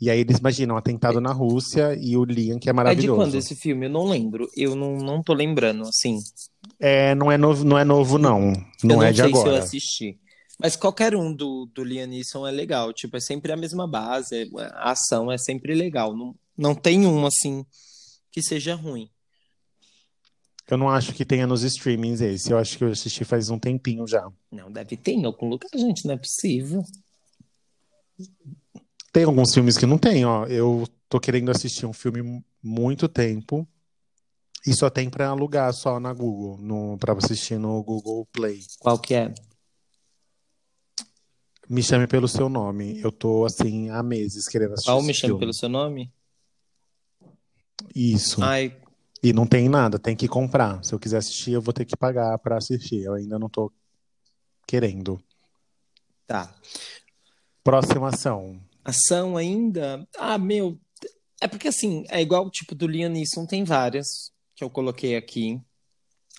E aí eles imaginam um atentado na Rússia e o Liam, que é É de maravilhoso. quando esse filme? Eu não lembro. Eu não, não tô lembrando, assim. É, não é novo, não é novo, não. Não eu não é de sei se eu agora. assisti. Mas qualquer um do, do Liam Neeson é legal. Tipo, é sempre a mesma base. é- A ação é sempre legal. Não, não tem um, assim, que seja ruim. Eu não acho que tenha nos streamings esse. Eu acho que eu assisti faz um tempinho já. Não, deve ter em algum lugar, gente. Não é possível. Tem alguns filmes que não tem, ó. Eu tô querendo assistir um filme muito tempo e só tem pra alugar só na Google, no, pra assistir no Google Play. Qual que é? Me chame pelo seu nome. Eu tô assim há meses querendo assistir Qual me chama filme. pelo seu nome? Isso. Ai, E não tem nada, tem que comprar. Se eu quiser assistir, eu vou ter que pagar pra assistir. Eu ainda não tô querendo. tá. Próxima ação. Ação ainda? Ah, meu. É porque assim, é igual o tipo do Liam Neeson, tem várias que eu coloquei aqui.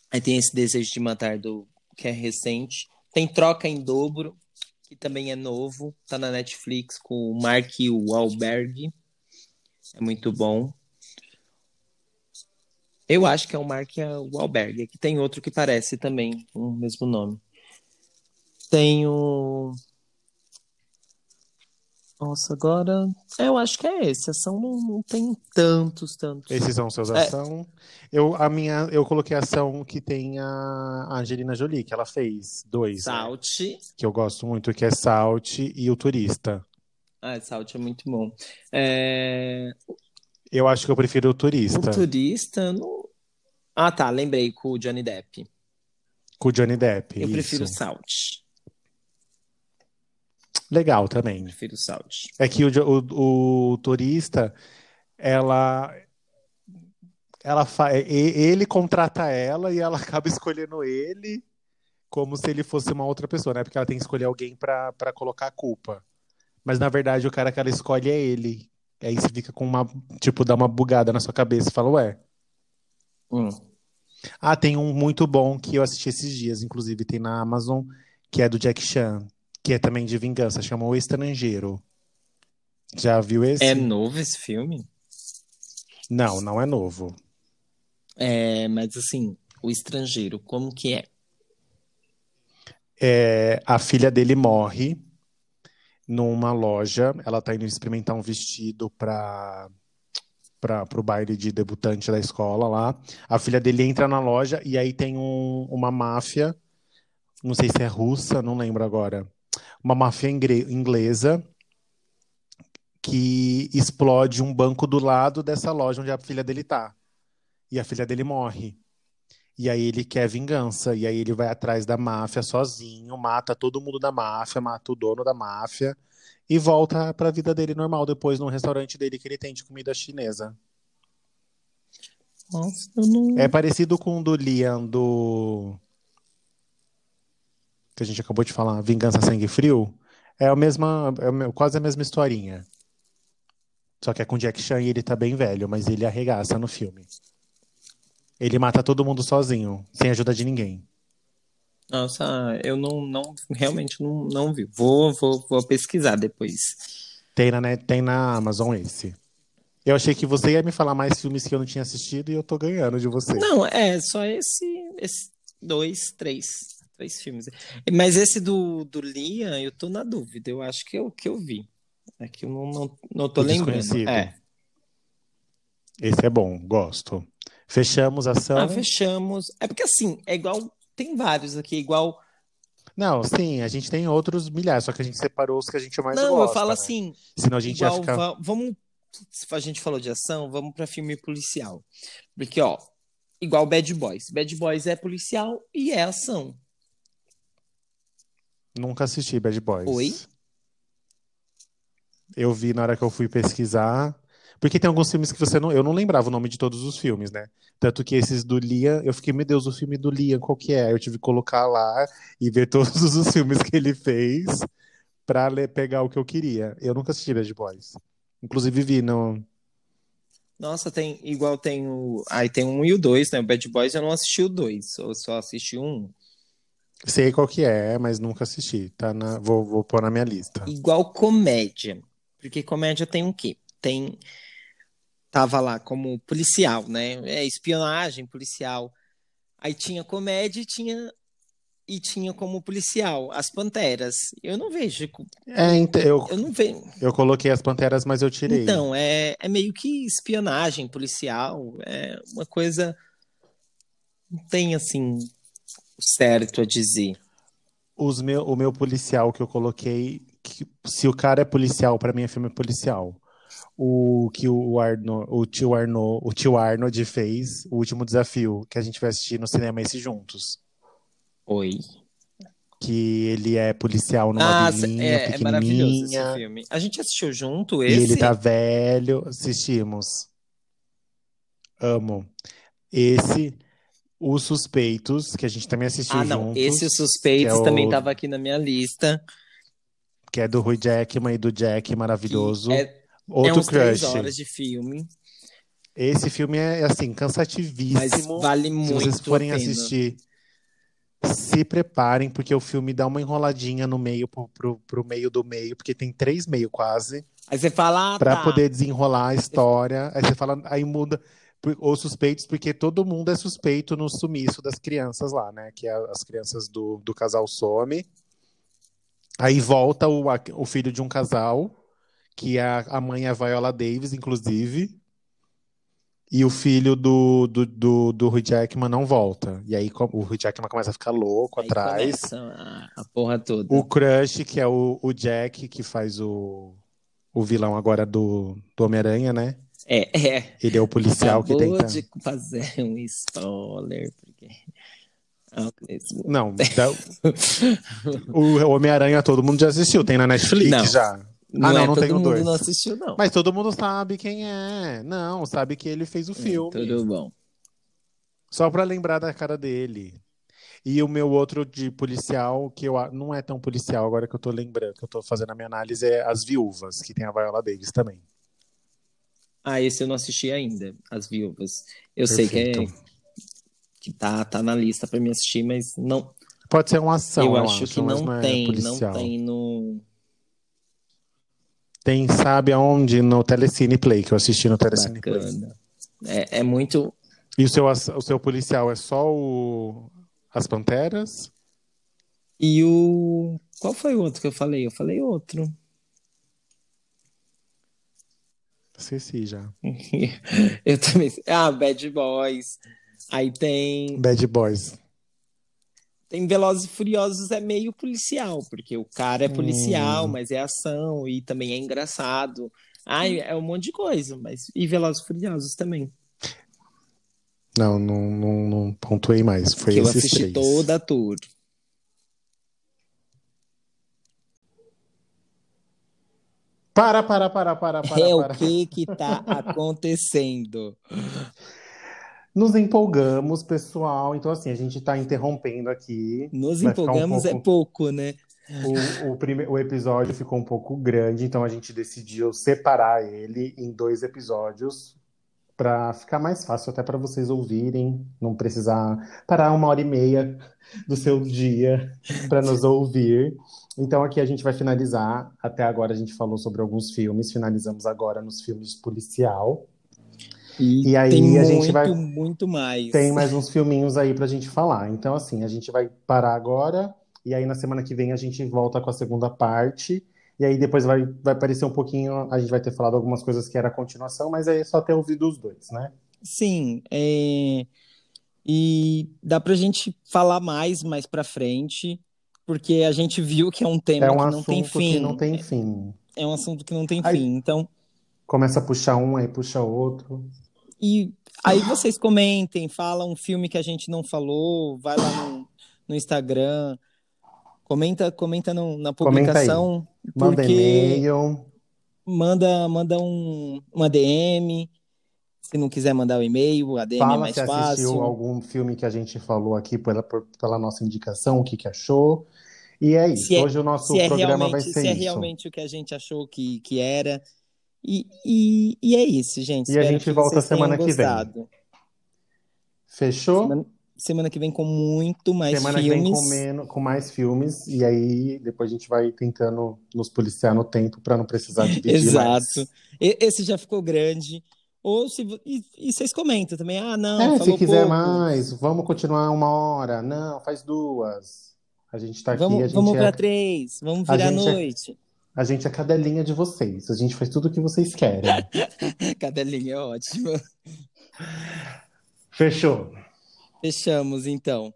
Aí tem esse Desejo de Matar do que é recente. Tem Troca em Dobro, que também é novo, tá na Netflix com o Mark Wahlberg. É muito bom. Eu acho que é o Mark Wahlberg. Aqui tem outro que parece também o mesmo nome. Tem o nossa, agora. é, Eu acho que é esse. Ação não, não tem tantos, tantos. Esses são seus É. ação. Eu, a minha, eu coloquei a ação que tem a Angelina Jolie, que ela fez dois, né? Salt. que eu gosto muito, que é Salt e o Turista. Ah, Salt é muito bom. É... Eu acho que eu prefiro o O Turista, Turista. Não... Ah, tá. Lembrei com o Johnny Depp. com o Johnny Depp. Eu prefiro isso. Salt. Legal também. Prefiro. É que o, o, o turista, ela, ela fa... e- ele contrata ela e ela (laughs) acaba escolhendo ele como se ele fosse uma outra pessoa, né? Porque ela tem que escolher alguém pra para colocar a culpa. Mas na verdade o cara que ela escolhe é ele. Aí você fica com uma, tipo, dá uma bugada na sua cabeça e fala, ué. Hum. Ah, tem um muito bom que eu assisti esses dias, inclusive tem na Amazon, que é do Jack Chan, que é também de vingança, chama O Estrangeiro. Já viu esse? É novo esse filme? Não, não é novo. É, mas assim, o estrangeiro, como que é? É, a filha dele morre numa loja. Ela tá indo experimentar um vestido para para o baile de debutante da escola lá. A filha dele entra na loja e aí tem um- uma máfia, não sei se é russa, não lembro agora. Uma máfia inglesa que explode um banco do lado dessa loja onde a filha dele tá. E a filha dele morre. E aí ele quer vingança. E aí ele vai atrás da máfia sozinho, mata todo mundo da máfia, mata o dono da máfia e volta pra vida dele normal depois no restaurante dele que ele tem de comida chinesa. Nossa, eu não. É parecido com o do Liam do que a gente acabou de falar, Vingança Sangue Frio. É a mesma, é quase a mesma historinha. Só que é com Jack Chan e ele tá bem velho, mas ele arregaça no filme. Ele mata todo mundo sozinho, sem ajuda de ninguém. Nossa, eu não, não realmente não, não vi. Vou, vou, vou pesquisar depois. Tem na, net- tem na Amazon esse. Eu achei que você ia me falar mais filmes que eu não tinha assistido e eu tô ganhando de você. Não, é só esse, esse dois, três. Três filmes. Mas esse do, do Liam, eu tô na dúvida. Eu acho que é o que eu vi. É que eu não, não, não tô O lembrando. É. Esse é bom, gosto. Fechamos a ação. Ah, fechamos. É porque assim, é igual. Tem vários aqui, igual. Não, sim, a gente tem outros milhares, só que a gente separou os que a gente mais Não, gosta. eu falo né? assim, Senão a gente ia igual. ficar. va- Vamos. Se a gente falou de ação, vamos pra filme policial. Porque, ó, igual Bad Boys. Bad Boys é policial e é ação. Nunca assisti Bad Boys. Oi? Eu vi na hora que eu fui pesquisar. Porque tem alguns filmes que você não. Eu não lembrava o nome de todos os filmes, né? Tanto que esses do Liam, eu fiquei, meu Deus, o filme do Liam, qual que é? Eu tive que colocar lá e ver (laughs) todos os filmes que ele fez pra pegar o que eu queria. Eu nunca assisti Bad Boys. Inclusive vi no. Nossa, tem. Igual tem o. Aí tem um e o dois, né? O Bad Boys eu não assisti o dois. Eu só assisti um. Sei qual que é, mas nunca assisti. Tá na... vou, vou pôr na minha lista. Igual comédia. Porque comédia tem o quê? Tem. Tava lá como policial, né? É espionagem, policial. Aí tinha comédia e tinha. E tinha como policial as Panteras. Eu não vejo. É, ent- eu, Eu não vejo. eu coloquei as Panteras, mas eu tirei. Então, é, é meio que espionagem policial. É uma coisa. Não tem assim. Certo a dizer. Os meu, o meu policial que eu coloquei, que- se o cara é policial, pra mim é filme policial. O que o Arno, o tio Arno, o tio Arnold fez, o último desafio, que a gente vai assistir no cinema esse juntos. Oi. Que ele é policial numa Ah, vilinha é, é maravilhoso esse filme. A gente assistiu junto e esse? ele tá velho. Assistimos. Amo. Esse, Os Suspeitos, que a gente também assistiu Ah, não. juntos, Esse Os Suspeitos é também tava aqui na minha lista. que é do Hugh Jackman e do Jack, maravilhoso. É, é Outro uns três crush. horas de filme, Esse filme é, assim, cansativíssimo. mas vale Se muito vocês forem assistir, se preparem, porque o filme dá uma enroladinha no meio, pro, pro, pro meio do meio, porque tem três meio quase, Aí você fala, ah, pra tá. poder desenrolar a história. Aí você fala, aí muda. Os suspeitos, porque todo mundo é suspeito no sumiço das crianças lá, né? Que é as crianças do, do casal some. Aí volta o, o filho de um casal, que a, a mãe é a Viola Davis, inclusive. E o filho do, do, do, do Hugh Jackman não volta. E aí o Hugh Jackman começa a ficar louco Aí atrás. a porra toda. O Crush, que é o, o Jack, que faz o, o vilão agora do, do Homem-Aranha, né? É, é. Ele é o policial que Acabou tenta. de fazer um spoiler, porque... Ah, Não, da- o Homem-Aranha todo mundo já assistiu, tem na Netflix Não. já. Não, ah, não, é não todo tem o mundo dois. não assistiu, não. Mas todo mundo sabe quem é. Não, sabe que ele fez o filme. Tudo bom. Só pra lembrar da cara dele. E o meu outro de policial, que eu não é tão policial agora que eu tô lembrando, que eu tô fazendo a minha análise, é As Viúvas, que tem a Viola Davis também. Ah, esse eu não assisti ainda, As Viúvas. Eu sei que, é, Perfeito. que tá, tá na lista pra me assistir, mas não. Pode ser uma ação, eu eu acho que mas não é tem, não tem no. Tem, sabe aonde? No Telecine Play, que eu assisti no Telecine Play. Bacana. É, é muito. E o seu, o seu policial é só o... As Panteras? E o. Qual foi o outro que eu falei? Eu falei outro. Esqueci já. (laughs) Eu também. Ah, Bad Boys. Aí tem. Bad Boys. Tem Velozes e Furiosos é meio policial, porque o cara é policial, Hum. mas é ação e também é engraçado. Ai, é um monte de coisa, mas. E Velozes e Furiosos também. Não, não, não, não pontuei mais. Foi que eu esses assisti três. toda a tour. Para, para, para, para, para, é para. o que que tá (laughs) acontecendo? Nos empolgamos, pessoal. Então, assim, a gente tá interrompendo aqui. Nos Vai ficar um empolgamos é pouco- pouco, né? O, o, prime... o episódio ficou um pouco grande, então a gente decidiu separar ele em dois episódios para ficar mais fácil até para vocês ouvirem, não precisar parar uma hora e meia do seu dia para nos ouvir. Então aqui a gente vai finalizar. Até agora a gente falou sobre alguns filmes, finalizamos agora nos filmes policial. E, E aí tem a gente vai. muito mais. Tem mais uns filminhos aí pra gente falar. Então, assim, a gente vai parar agora, e aí na semana que vem a gente volta com a segunda parte. E aí depois vai, vai aparecer um pouquinho, a gente vai ter falado algumas coisas que era a continuação, mas aí é só ter ouvido os dois, né? Sim, é, e dá pra gente falar mais mais pra frente, porque a gente viu que é um É tema um que não tem assunto que não fim. tem fim. É um assunto que não tem Aí fim. Então, começa a puxar um, aí puxa outro. e aí vocês comentem, fala um filme que a gente não falou, vai lá no, no Instagram, comenta, comenta no- na Comenta publicação, Manda porque e-mail. manda, manda um, uma DM. Se não quiser mandar o e-mail, a DM é Fala mais se assistiu fácil. algum filme que a gente falou aqui pela, pela nossa indicação, o que que achou. E é isso. Se é, Hoje o nosso se é programa vai ser se é isso. realmente o que a gente achou que, que era. E, e, e é isso, gente. E a Espero gente que volta semana que vem. Fechou? Semana, semana que vem com muito mais Semana que vem com, filmes. menos, com mais filmes. E aí depois a gente vai tentando nos policiar no tempo para não precisar dividir (laughs) mais. Exato. E- Esse já ficou grande. Ou se e, e vocês comentam também. Ah, não, É, se quiser pouco. mais, vamos continuar uma hora. Não, faz duas. A gente tá aqui, a Vamos, gente vamos é, para três. Vamos a virar a é, noite. a gente é cadelinha de vocês. A gente faz tudo o que vocês querem. (laughs) Cadelinha é ótimo. Fechou. Fechamos, então.